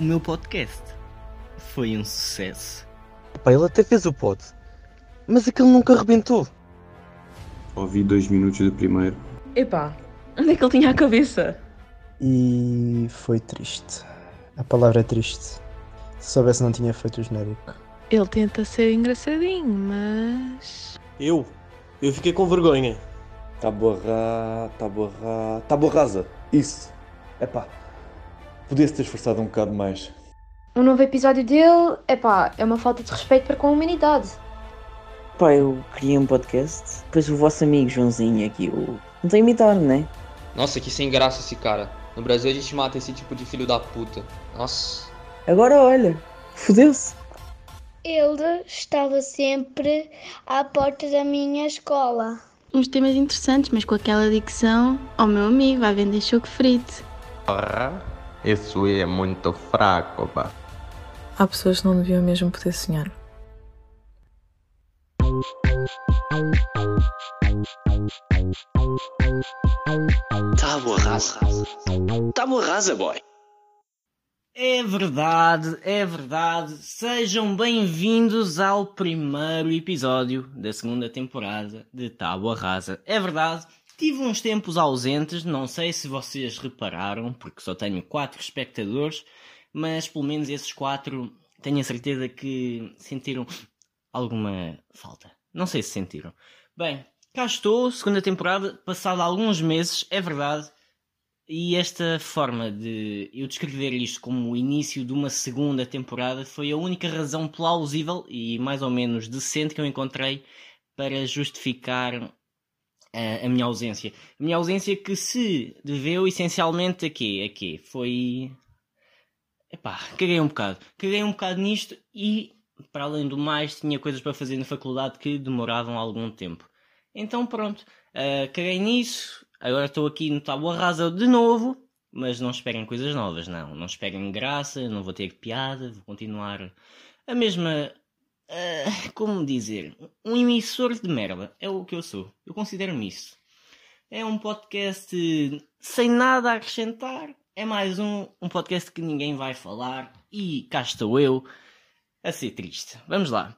o meu podcast foi um sucesso. Pá, ele até fez o pod, mas aquele nunca arrebentou. Ouvi dois minutos do primeiro. Epá, onde é que ele tinha a cabeça? E foi triste. A palavra é triste. Se soubesse não tinha feito o genérico. Ele tenta ser engraçadinho, mas. Eu? Eu fiquei com vergonha. Tábua tábua tábua rasa. Isso. Epá. Podia-se ter esforçado um bocado mais. Um novo episódio dele, epá, é uma falta de respeito para com a humanidade. Pá, eu criei um podcast, depois o vosso amigo Joãozinho aqui, o... não tem imitar, né? Nossa, que sem graça esse cara. No Brasil a gente mata esse tipo de filho da puta. Nossa. Agora olha, fodeu-se. Ele estava sempre à porta da minha escola. Uns temas interessantes, mas com aquela dicção, oh, meu amigo, vai vender choco frito. Porra, isso é muito fraco, pá. Há pessoas que não deviam mesmo poder sonhar. Tábua rasa. Tábua rasa, boy. É verdade, é verdade. Sejam bem-vindos ao primeiro episódio da segunda temporada de Tábua Rasa. É verdade, tive uns tempos ausentes, não sei se vocês repararam, porque só tenho quatro espectadores, mas pelo menos esses quatro tenho a certeza que sentiram alguma falta. Não sei se sentiram. Bem, cá estou, segunda temporada, passado alguns meses, é verdade. E esta forma de eu descrever isto como o início de uma segunda temporada foi a única razão plausível e mais ou menos decente que eu encontrei para justificar a, minha ausência. A minha ausência que se deveu essencialmente a quê? A? Foi. Epá, caguei um bocado. Caguei um bocado nisto e, para além do mais, tinha coisas para fazer na faculdade que demoravam algum tempo. Então pronto, uh, caguei nisso, Agora estou aqui no Tábua Rasa de novo, mas não esperem coisas novas, não. Não esperem graça, não vou ter piada, vou continuar a mesma. Uh, como dizer? Um emissor de merda. É o que eu sou. Eu considero-me isso. É um podcast sem nada a acrescentar. É mais um, um podcast que ninguém vai falar. E cá estou eu a ser triste. Vamos lá.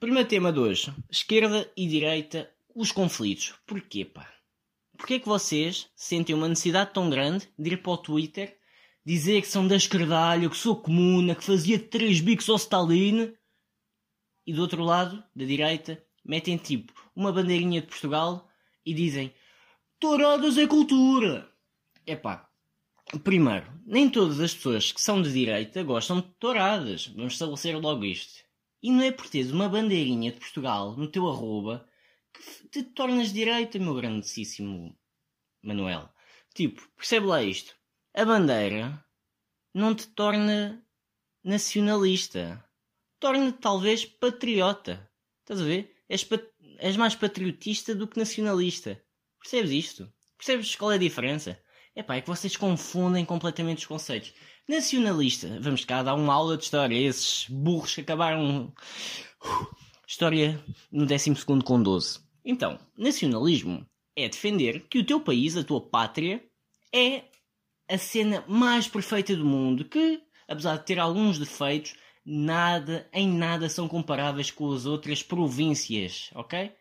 Primeiro tema de hoje: esquerda e direita, os conflitos. Porquê, pá? Porquê é que vocês sentem uma necessidade tão grande de ir para o Twitter dizer que são da esquerdalha, que sou comuna, que fazia três bicos ao Stalin e do outro lado, da direita, metem tipo uma bandeirinha de Portugal e dizem touradas é cultura. Epá, primeiro, nem todas as pessoas que são de direita gostam de touradas. Vamos estabelecer logo isto. E não é por teres uma bandeirinha de Portugal no teu arroba que te tornas direita, meu grandíssimo Manuel. Tipo, percebe lá isto. A bandeira não te torna nacionalista. Torna-te talvez patriota. Estás a ver? És, és mais patriotista do que nacionalista. Percebes isto? Percebes qual é a diferença? É pá, é que vocês confundem completamente os conceitos. Nacionalista, vamos cá dar uma aula de história. Esses burros que acabaram. História no 12 com 12. Então, nacionalismo é defender que o teu país, a tua pátria, é a cena mais perfeita do mundo, que, apesar de ter alguns defeitos, nada, em nada são comparáveis com as outras províncias, ok?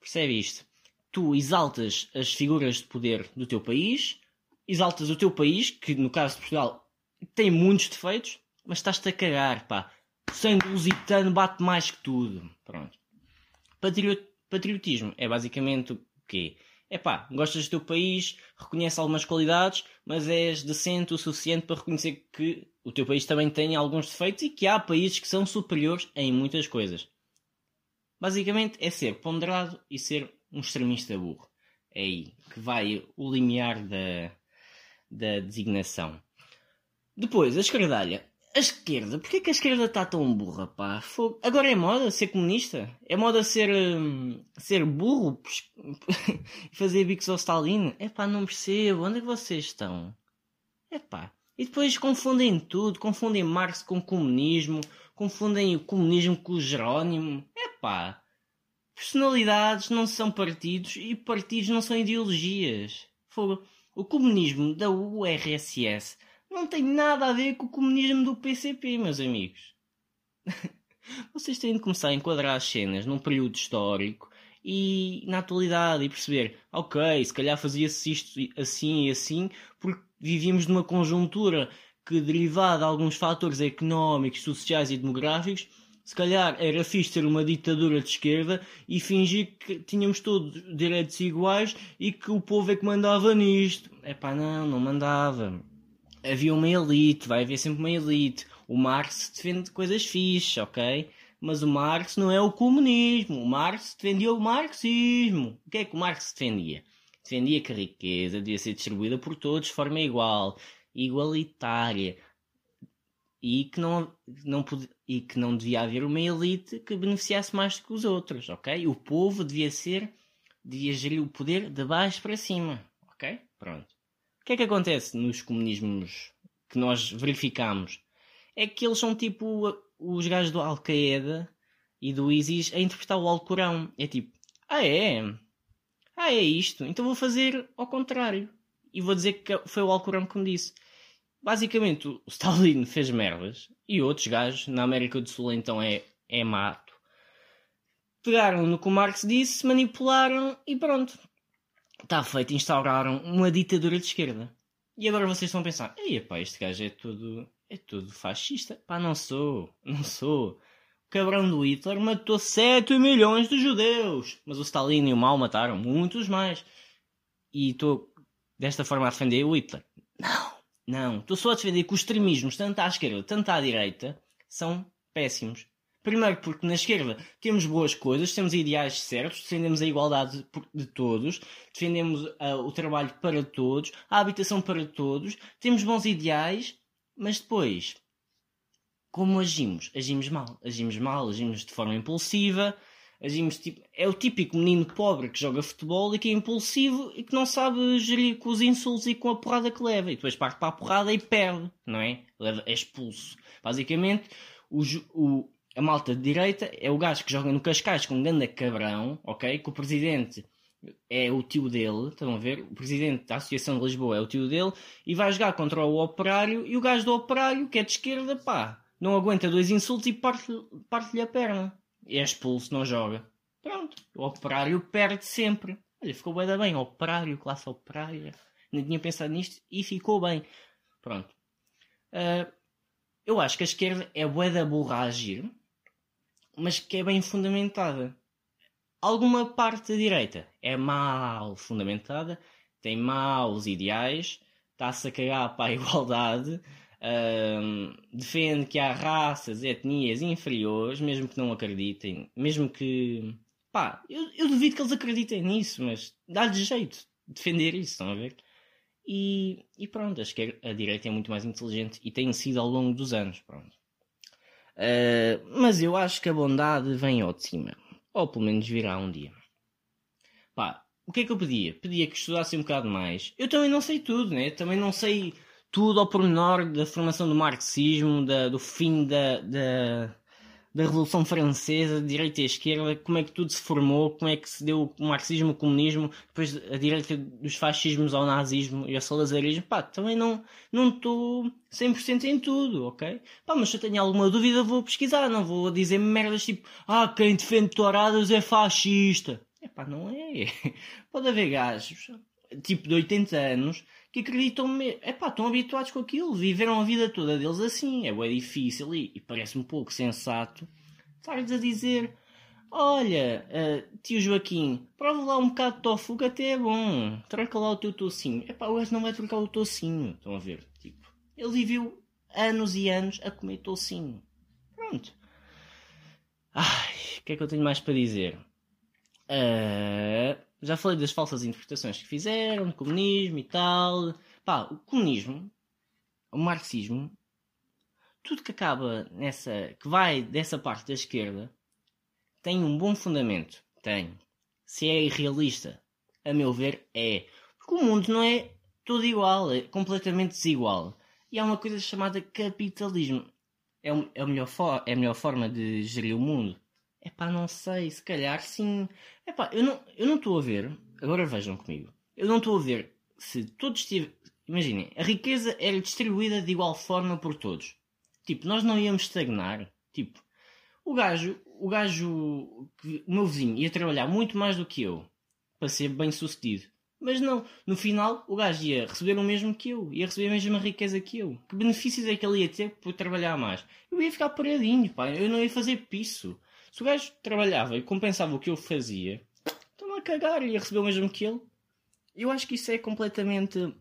Percebe isto? Tu exaltas as figuras de poder do teu país, exaltas o teu país, que no caso de Portugal tem muitos defeitos, mas estás-te a cagar, pá. O sangue lusitano bate mais que tudo. Pronto. Patriot Patriotismo é basicamente o quê? É pá, gostas do teu país, reconhece algumas qualidades, mas és decente o suficiente para reconhecer que o teu país também tem alguns defeitos e que há países que são superiores em muitas coisas. Basicamente é ser ponderado e ser um extremista burro. É aí que vai o limiar da, da designação. Depois, a esquerdalha. A esquerda, porquê que a esquerda está tão burra, pá? Fogo. Agora é moda ser comunista? É moda ser, hum, ser burro e fazer bicos ao Stalin? É pá, não percebo. Onde é que vocês estão? É pá. E depois confundem tudo. Confundem Marx com comunismo. Confundem o comunismo com o Jerónimo. É pá. Personalidades não são partidos e partidos não são ideologias. Fogo. O comunismo da URSS não tem nada a ver com o comunismo do PCP, meus amigos. Vocês têm de começar a enquadrar as cenas num período histórico e na atualidade e perceber, ok, se calhar fazia-se isto assim e assim porque vivíamos numa conjuntura que derivada de alguns fatores económicos, sociais e demográficos, se calhar era fixe ter uma ditadura de esquerda e fingir que tínhamos todos direitos iguais e que o povo é que mandava nisto. É pá, não, não mandava. Havia uma elite, vai haver sempre uma elite. O Marx defende coisas fixes, ok? Mas o Marx não é o comunismo. O Marx defendia o marxismo. O que é que o Marx defendia? Defendia que a riqueza devia ser distribuída por todos de forma igual, igualitária e que não, não podia, e que não devia haver uma elite que beneficiasse mais do que os outros, ok? O povo devia ser, devia gerir o poder de baixo para cima, ok? Pronto. O que é que acontece nos comunismos que nós verificamos? É que eles são tipo os gajos do Al-Qaeda e do ISIS a interpretar o Alcorão. É tipo, ah é? Ah é isto? Então vou fazer ao contrário. E vou dizer que foi o Alcorão que me disse. Basicamente, o Stalin fez merdas e outros gajos, na América do Sul então é, é mato. Pegaram no que o Marx disse, manipularam e pronto. Está feito, instauraram uma ditadura de esquerda. E agora vocês estão a pensar, ei pá, este gajo é tudo, é tudo fascista. Pá, não sou, não sou. O cabrão do Hitler matou 7 milhões de judeus. Mas o Stalin e o Mao mataram muitos mais. E estou desta forma a defender o Hitler. Não, não. Estou só a defender que os extremismos, tanto à esquerda, tanto à direita, são péssimos. Primeiro porque na esquerda temos boas coisas, temos ideais certos, defendemos a igualdade de todos, defendemos uh, o trabalho para todos, a habitação para todos, temos bons ideais, mas depois, como agimos? Agimos mal. Agimos mal, agimos de forma impulsiva, agimos tipo. É o típico menino pobre que joga futebol e que é impulsivo e que não sabe gerir com os insultos e com a porrada que leva. E depois parte para a porrada e perde, não é? É expulso. Basicamente, o, o, a malta de direita é o gajo que joga no Cascais com um grande cabrão, ok? Que o presidente é o tio dele, estão a ver? O presidente da Associação de Lisboa é o tio dele e vai jogar contra o operário e o gajo do operário, que é de esquerda, pá, não aguenta dois insultos e parte-lhe parte a perna. E é expulso, não joga. Pronto, o operário perde sempre. Olha, ficou bem, bem, operário, classe operária. Nem tinha pensado nisto e ficou bem. Pronto. Uh, eu acho que a esquerda é bué da burra a agir, mas que é bem fundamentada. Alguma parte da direita é mal fundamentada, tem maus ideais, está-se a cagar para a igualdade, defende que há raças, etnias inferiores, mesmo que não acreditem, mesmo que. pá, eu, eu duvido que eles acreditem nisso, mas dá-lhes jeito de defender isso, estão a ver? E, e pronto, acho que a direita é muito mais inteligente e tem sido ao longo dos anos, pronto. Uh, mas eu acho que a bondade vem ao de cima. Ou pelo menos virá um dia. Pá, o que é que eu pedia? Pedia que estudasse um bocado mais. Eu também não sei tudo, né? Também não sei tudo ao pormenor da formação do marxismo, da, do fim da, da, da Revolução Francesa, de direita e esquerda, como é que tudo se formou, como é que se deu o marxismo, o comunismo, depois a direita dos fascismos ao nazismo e ao salazarismo. Pá, também não estou 100% em tudo, ok? Pá, mas se eu tenho alguma dúvida vou pesquisar, não vou dizer merdas tipo, ah, quem defende touradas é fascista. É pá, não é. Pode haver gajos, tipo de 80 anos, que acreditam mesmo. Epá, estão habituados com aquilo, viveram a vida toda deles assim. É bem difícil e, e parece um pouco sensato estar-lhes a dizer: Olha, uh, tio Joaquim, prova lá um bocado de tofu que até é bom. Troca lá o teu tocinho. Epá, o gajo não vai trocar o tocinho. Estão a ver? Tipo, ele viveu anos e anos a comer tocinho. Pronto. Ai, o que é que eu tenho mais para dizer? Uh, já falei das falsas interpretações que fizeram, do comunismo e tal. Pá, o comunismo, o marxismo, tudo que acaba nessa. que vai dessa parte da esquerda tem um bom fundamento. Tem. Se é irrealista, a meu ver, é. Porque o mundo não é todo igual, é completamente desigual. E há uma coisa chamada capitalismo. É, é, a, melhor é a melhor forma de gerir o mundo. É pá, não sei, se calhar sim. É pá, eu não eu não estou a ver. Agora vejam comigo. Eu não estou a ver se todos tiv imaginem, a riqueza era distribuída de igual forma por todos. Tipo, nós não íamos estagnar. Tipo, o gajo, o gajo, o meu vizinho ia trabalhar muito mais do que eu para ser bem sucedido. Mas não, no final o gajo ia receber o mesmo que eu, ia receber a mesma riqueza que eu. Que benefícios é que ele ia ter por trabalhar mais? Eu ia ficar paradinho, pá, eu não ia fazer piso. Se o gajo trabalhava e compensava o que eu fazia, estou-me a cagar, ia receber o mesmo que ele. Eu acho que isso é completamente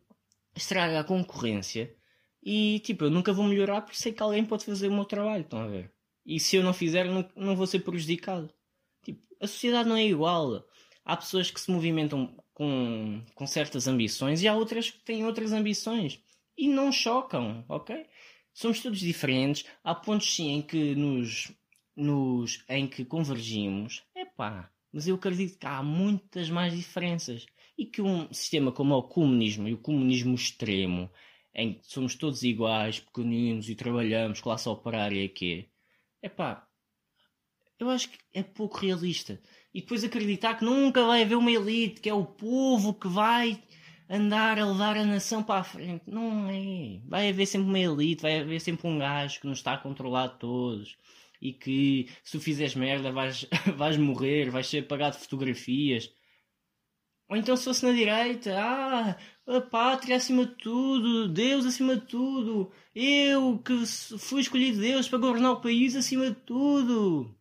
estraga a concorrência e tipo, eu nunca vou melhorar porque sei que alguém pode fazer o meu trabalho, estão a ver? E se eu não fizer, não, não vou ser prejudicado. Tipo, a sociedade não é igual. Há pessoas que se movimentam com, com certas ambições e há outras que têm outras ambições. E não chocam, ok? Somos todos diferentes. Há pontos sim em que nos, nos em que convergimos. É pá. Mas eu acredito que há muitas mais diferenças. E que um sistema como o comunismo e o comunismo extremo, em que somos todos iguais, pequeninos e trabalhamos, classe operária aqui, é pá, eu acho que é pouco realista. E depois acreditar que nunca vai haver uma elite, que é o povo que vai andar a levar a nação para a frente. Não é. Vai haver sempre uma elite, vai haver sempre um gajo que nos está a controlar todos. E que se tu fizeres merda vais, vais morrer, vais ser apagado de fotografias. Ou então se fosse na direita, ah, a pátria acima de tudo, Deus acima de tudo, eu que fui escolhido Deus para governar o país acima de tudo.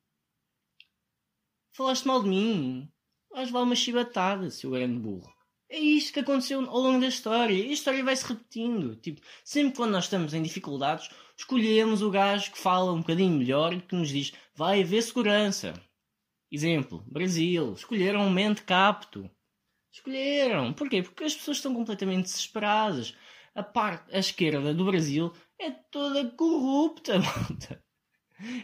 Falaste mal de mim. Vais levar uma chibatada, seu grande burro. É isto que aconteceu ao longo da história. E a história vai se repetindo. Tipo, sempre quando nós estamos em dificuldades, escolhemos o gajo que fala um bocadinho melhor e que nos diz vai haver segurança. Exemplo, Brasil. Escolheram um mente capto. Escolheram. Porquê? Porque as pessoas estão completamente desesperadas. A parte, a esquerda do Brasil é toda corrupta, malta.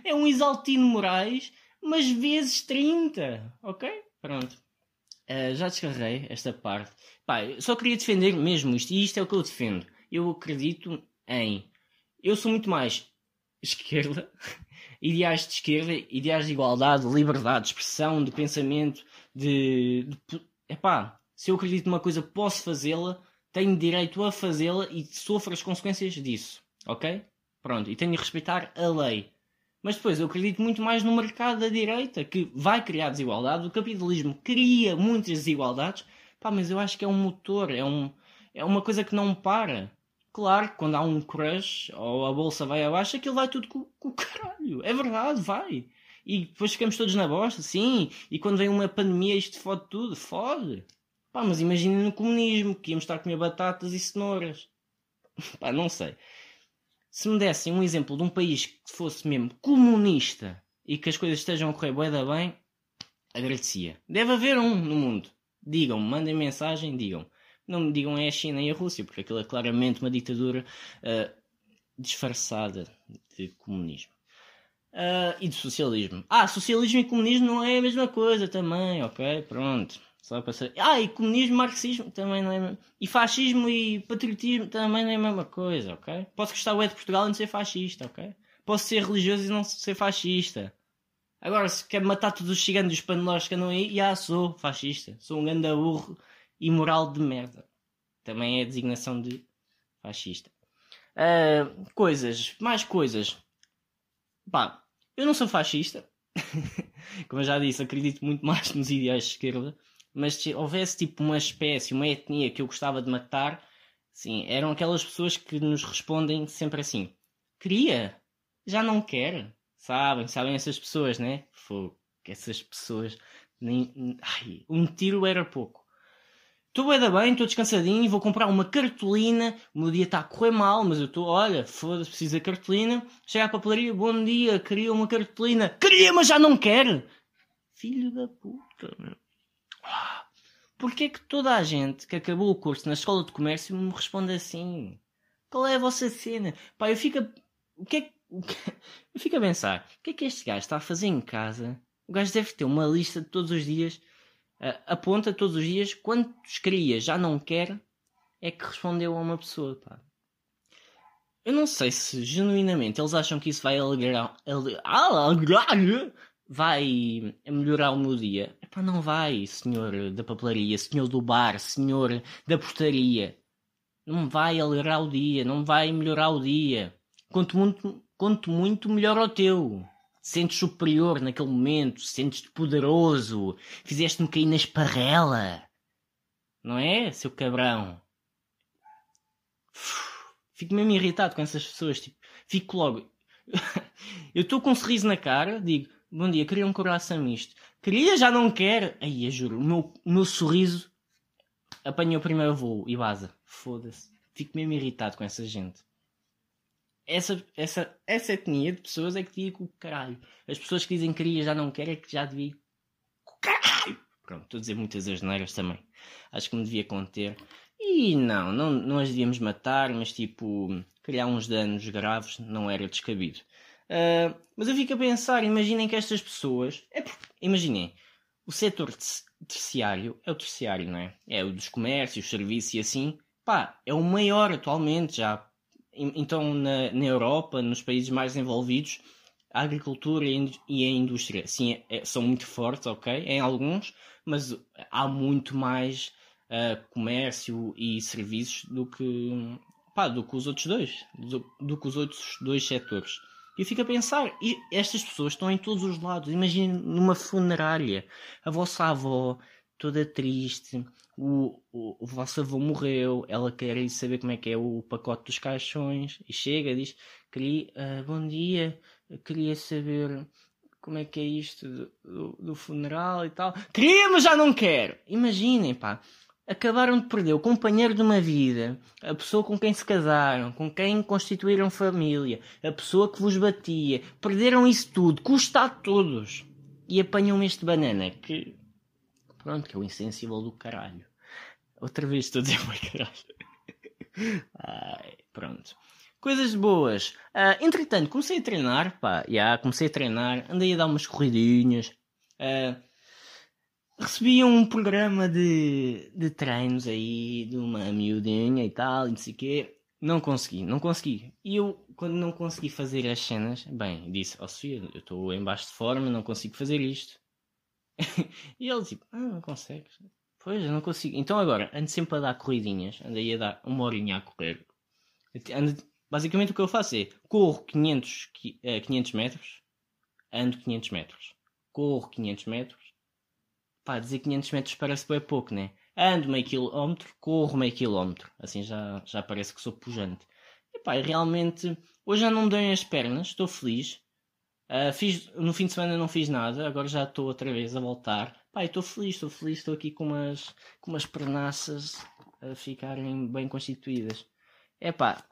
É um Isaltino Moraes mas vezes 30, ok? Pronto. Uh, já descarreguei esta parte. Pá, só queria defender mesmo isto, e isto é o que eu defendo. Eu acredito em. Eu sou muito mais esquerda, ideais de esquerda, ideais de igualdade, liberdade de expressão, de pensamento, de. de epá, se eu acredito numa coisa, posso fazê-la, tenho direito a fazê-la e sofro as consequências disso, ok? Pronto, e tenho de respeitar a lei. Mas depois eu acredito muito mais no mercado da direita, que vai criar desigualdade. O capitalismo cria muitas desigualdades. Pá, mas eu acho que é um motor, é, um, é uma coisa que não para. Claro que quando há um crush ou a bolsa vai abaixo, aquilo vai tudo com, com o caralho. É verdade, vai. E depois ficamos todos na bosta, sim. E quando vem uma pandemia, isto fode tudo, fode. Pá, mas imagina no comunismo, que íamos estar a comer batatas e cenouras. Pá, não sei se me dessem um exemplo de um país que fosse mesmo comunista e que as coisas estejam a correr bué da bem, agradecia. Deve haver um no mundo. Digam, mandem mensagem, digam. Não me digam é a China e a Rússia, porque aquilo é claramente uma ditadura uh, disfarçada de comunismo. Uh, e de socialismo. Ah, socialismo e comunismo não é a mesma coisa também, ok? Pronto. Só para ser... Ah, e comunismo, marxismo também não é. E fascismo e patriotismo também não é a mesma coisa, ok? Posso gostar o de Portugal e não ser fascista, ok? Posso ser religioso e não ser fascista. Agora, se quer matar todos os ciganos dos panelós que andam aí, já sou fascista. Sou um grande burro imoral de merda. Também é a designação de fascista. Uh, coisas, mais coisas. Pá, eu não sou fascista. Como eu já disse, acredito muito mais nos ideais de esquerda mas se houvesse tipo uma espécie, uma etnia que eu gostava de matar, sim, eram aquelas pessoas que nos respondem sempre assim: queria, já não quer. Sabem, sabem essas pessoas, né? Fogo, essas pessoas. Nem, ai, um tiro era pouco. Estou bem, bem, estou descansadinho, vou comprar uma cartolina. O meu dia está a correr mal, mas eu estou, olha, foda-se, preciso de cartolina. Chega à papelaria, bom dia, queria uma cartolina. Queria, mas já não quer! Filho da puta, meu. Porquê é que toda a gente que acabou o curso na escola de comércio me responde assim? Qual é a vossa cena? Pá, eu fico. O que é que. Eu fico a pensar, o que é que este gajo está a fazer em casa? O gajo deve ter uma lista de todos os dias, aponta todos os dias quantos queria, já não quer, é que respondeu a uma pessoa, pá. Eu não sei se genuinamente eles acham que isso vai alegrar, alegrar, vai melhorar o meu dia? Epá, não vai, senhor da papelaria, senhor do bar, senhor da portaria. Não vai alegrar o dia, não vai melhorar o dia. Quanto muito, quanto muito melhor o teu. Sentes superior naquele momento, sentes-te poderoso, fizeste-me cair na esparrela. Não é, seu cabrão? Fico mesmo irritado com essas pessoas, tipo, fico logo. eu estou com um sorriso na cara, digo, bom dia, queria um coração misto. Queria, já não quero. Aí, eu juro, o meu, meu sorriso apanha o primeiro voo e vaza. Foda-se. Fico mesmo irritado com essa gente. Essa, essa, essa etnia de pessoas é que devia com o caralho. As pessoas que dizem queria já não quer é que já devia com o caralho. Pronto, estou a dizer muitas asneiras também. Acho que me devia conter. E não, não, não as devíamos matar, mas tipo, criar uns danos graves não era descabido. Uh, mas eu fico a pensar, imaginem que estas pessoas. É, imaginem, o setor terciário é o terciário, não é? É o dos comércios, serviços e assim. Pá, é o maior atualmente já. Então, na, na Europa, nos países mais envolvidos, a agricultura e a indústria, sim, é, são muito fortes, ok? Em alguns, mas há muito mais uh, comércio e serviços do que, pá, do que os outros dois, do, do que os outros dois setores. E eu fico a pensar, estas pessoas estão em todos os lados. Imaginem numa funerária, a vossa avó toda triste, o, o, o vosso avô morreu, ela quer saber como é que é o pacote dos caixões, e chega e diz, queria, uh, bom dia, queria saber como é que é isto do, do, do funeral e tal. Queria, mas já não quero! Imaginem, pá, acabaram de perder o companheiro de uma vida, a pessoa com quem se casaram, com quem constituíram família, a pessoa que vos batia, perderam isso tudo, custa a todos. E apanham este banana que. Pronto, que é o insensível do caralho. Outra vez estou a dizer bem caralho. Ai, pronto. Coisas boas. Uh, entretanto, comecei a treinar, pá, já, yeah, comecei a treinar, andei a dar umas corridinhas. Uh, recebi um programa de, de treinos aí de uma miudinha e tal, e não sei o quê. Não consegui, não consegui. E eu, quando não consegui fazer as cenas, bem, disse, ó oh, Sofia, eu estou em baixo de forma, não consigo fazer isto. e ele tipo, ah, não consegues. Pois, eu não consigo. Então agora, ando sempre a dar corridinhas, andei a dar uma horinha a correr. Ando, basicamente o que eu faço é, corro 500, 500 eh, metros, ando 500 metros. Corro 500 metros, Pá, dizer 500 metros parece bem pouco, né? Ando meio quilómetro, corro meio quilómetro. Assim já, já parece que sou pujante. E pá, realmente, hoje já não me dão as pernas, estou feliz. Uh, fiz, no fim de semana não fiz nada, agora já estou outra vez a voltar. Pá, estou feliz, estou feliz, estou aqui com umas, com umas pernaças a ficarem bem constituídas. É pá,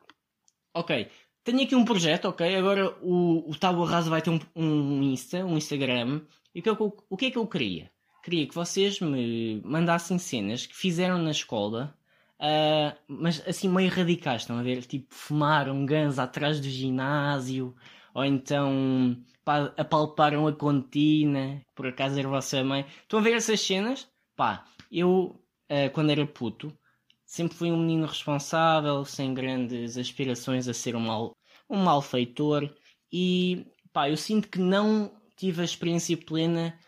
ok. Tenho aqui um projeto, ok? Agora o, o Tábua Rasa vai ter um, um Insta, um Instagram. E o que, é eu, o que é que eu queria? Queria que vocês me mandassem cenas que fizeram na escola, uh, mas assim meio radicais, estão a ver? Tipo, fumaram gans atrás do ginásio, ou então pá, apalparam a contina, por acaso era a vossa mãe. Estão a ver essas cenas? Pá, eu, uh, quando era puto, sempre fui um menino responsável, sem grandes aspirações a ser um, mal, um malfeitor, e pá, eu sinto que não tive a experiência plena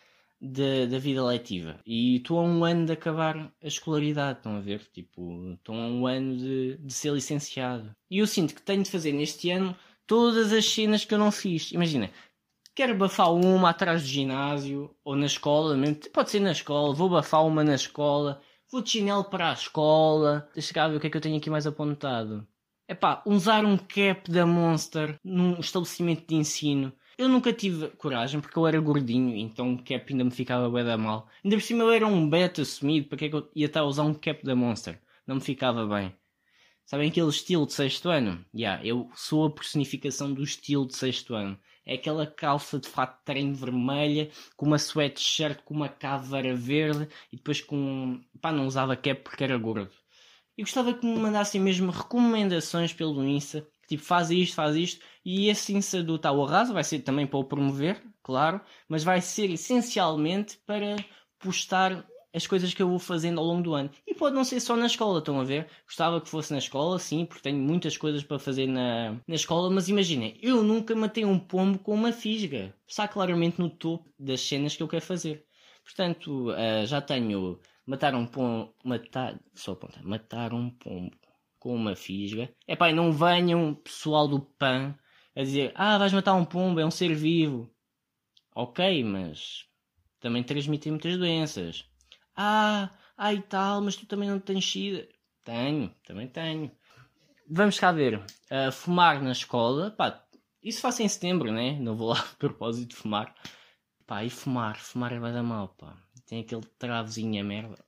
da, da vida letiva. E estou a um ano de acabar a escolaridade, estão a ver? Tipo, estou a um ano de, de ser licenciado. E eu sinto que tenho de fazer neste ano todas as cenas que eu não fiz. Imagina, quero bafar uma atrás do ginásio ou na escola, mesmo. pode ser na escola, vou bafar uma na escola, vou de chinelo para a escola. Deixa cá ver o que é que eu tenho aqui mais apontado. É pá, usar um cap da Monster num estabelecimento de ensino. Eu nunca tive coragem porque eu era gordinho, então o cap ainda me ficava bem da mal. Ainda por cima eu era um beta assumido, para que é que eu ia estar a usar um cap da Monster? Não me ficava bem. Sabem aquele estilo de sexto ano? Já, yeah, eu sou a personificação do estilo de sexto ano. É aquela calça de fato treino vermelha, com uma sweatshirt com uma caveira verde e depois com. pá, não usava cap porque era gordo. E gostava que me mandassem mesmo recomendações pelo Insta Tipo, faz isto, faz isto. E esse Insta do Tau Arrasa vai ser também para o promover, claro. Mas vai ser essencialmente para postar as coisas que eu vou fazendo ao longo do ano. E pode não ser só na escola, estão a ver? Gostava que fosse na escola, sim, porque tenho muitas coisas para fazer na, na escola, mas imaginem, eu nunca matei um pombo com uma fisga. Está claramente no topo das cenas que eu quero fazer. Portanto, uh, já tenho matar um pombo. Matar. Só apontar. Matar um pombo com uma fisga. É pá, não venham pessoal do PAN a dizer ah, vais matar um pombo, é um ser vivo. Ok, mas também transmitem muitas doenças. Ah, ah e tal, mas tu também não tens sida. Tenho, também tenho. Vamos cá ver. Uh, fumar na escola, pá, isso faço em setembro, né? Não vou lá a propósito de fumar. Pá, e fumar, fumar é vai dar mal, pá. Tem aquele travozinho a merda.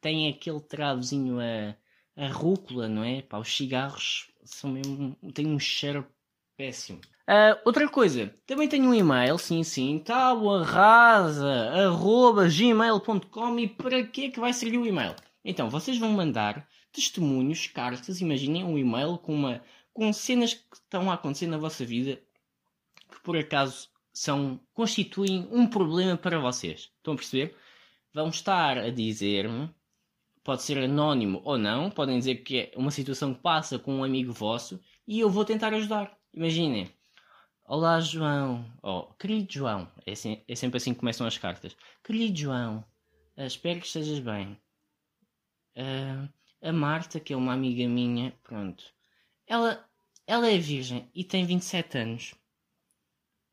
Tem aquele travozinho a, a rúcula, não é? Pá, os cigarros são mesmo. têm um cheiro péssimo. Uh, outra coisa, também tenho um e-mail, sim, sim, tabuarrasa.gmail.com e para que é que vai servir o e-mail? Então, vocês vão mandar testemunhos, cartas, imaginem um e-mail com uma com cenas que estão a acontecer na vossa vida que por acaso são constituem um problema para vocês. Estão a perceber? Vão estar a dizer-me, pode ser anónimo ou não, podem dizer que é uma situação que passa com um amigo vosso e eu vou tentar ajudar. Imaginem. Olá João, oh, querido João, é, assim, é sempre assim que começam as cartas. Querido João, uh, espero que estejas bem. Uh, a Marta, que é uma amiga minha, pronto, ela ela é virgem e tem 27 anos.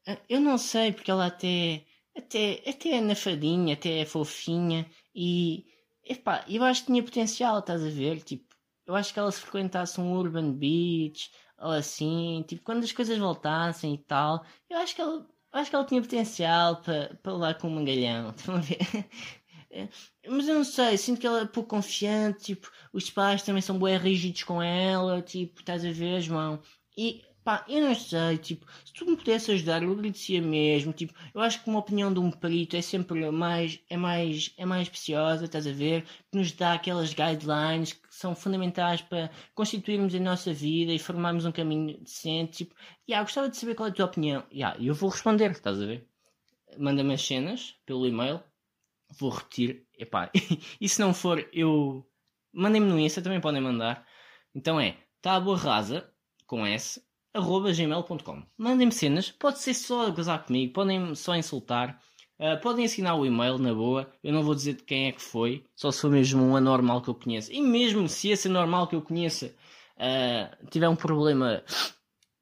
Ah, eu não sei porque ela até até até é nafadinha, até é fofinha e epá, eu acho que tinha potencial, estás a ver? Tipo, eu acho que ela se frequentasse um Urban Beach ou assim, tipo, quando as coisas voltassem e tal, eu acho que ela acho que ela tinha potencial para, para lá com um mangalhão. Estão a ver? É, mas eu não sei, sinto que ela é pouco confiante, tipo, os pais também são bem rígidos com ela, tipo, estás a ver, João? E pá, eu não sei, tipo, se tu me pudesse ajudar, eu agradecia mesmo, tipo, eu acho que uma opinião de um perito é sempre mais, é mais, é mais preciosa, estás a ver? Que nos dá aquelas guidelines que são fundamentais para constituirmos a nossa vida e formarmos um caminho decente, tipo, e yeah, gostava de saber qual é a tua opinião. E yeah, eu vou responder, estás a ver? Manda-me as cenas pelo e-mail vou repetir. Epá, e se não for, eu. Mandem-me no Insta, também podem mandar. Então é tábua rasa, com S, arroba gmail.com. Mandem-me cenas, pode ser só a gozar comigo, podem só insultar, uh, podem assinar o e-mail na boa. Eu não vou dizer de quem é que foi, só se for mesmo um anormal que eu conheça. E mesmo se esse anormal que eu conheça uh, tiver um problema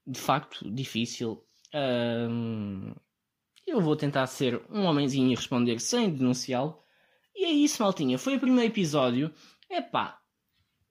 de facto difícil, uh, eu vou tentar ser um homenzinho e responder sem denunciá-lo. E é isso, maltinha. Foi o primeiro episódio. Epá,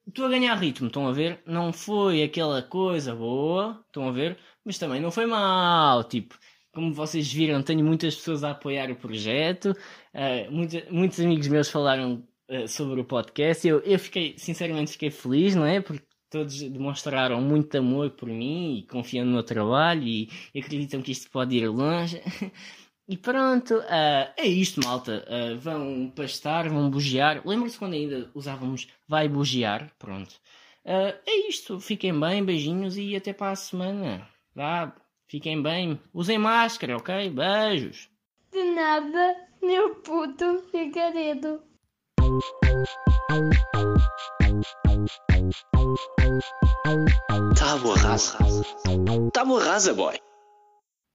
estou a ganhar ritmo, estão a ver? Não foi aquela coisa boa, estão a ver? Mas também não foi mal. Tipo, como vocês viram, tenho muitas pessoas a apoiar o projeto. Uh, muitos amigos meus falaram uh, sobre o podcast. Eu, eu fiquei, sinceramente, fiquei feliz, não é? Porque todos demonstraram muito amor por mim e confiam no meu trabalho e acreditam que isto pode ir longe. E pronto, uh, é isto, malta. Uh, vão pastar, vão bugiar. Lembra-se quando ainda usávamos vai bugiar? Pronto. Uh, é isto. Fiquem bem, beijinhos e até para a semana. Vá, fiquem bem. Usem máscara, ok? Beijos. De nada, meu puto figarido. Tábua rasa. Tábua rasa, boy.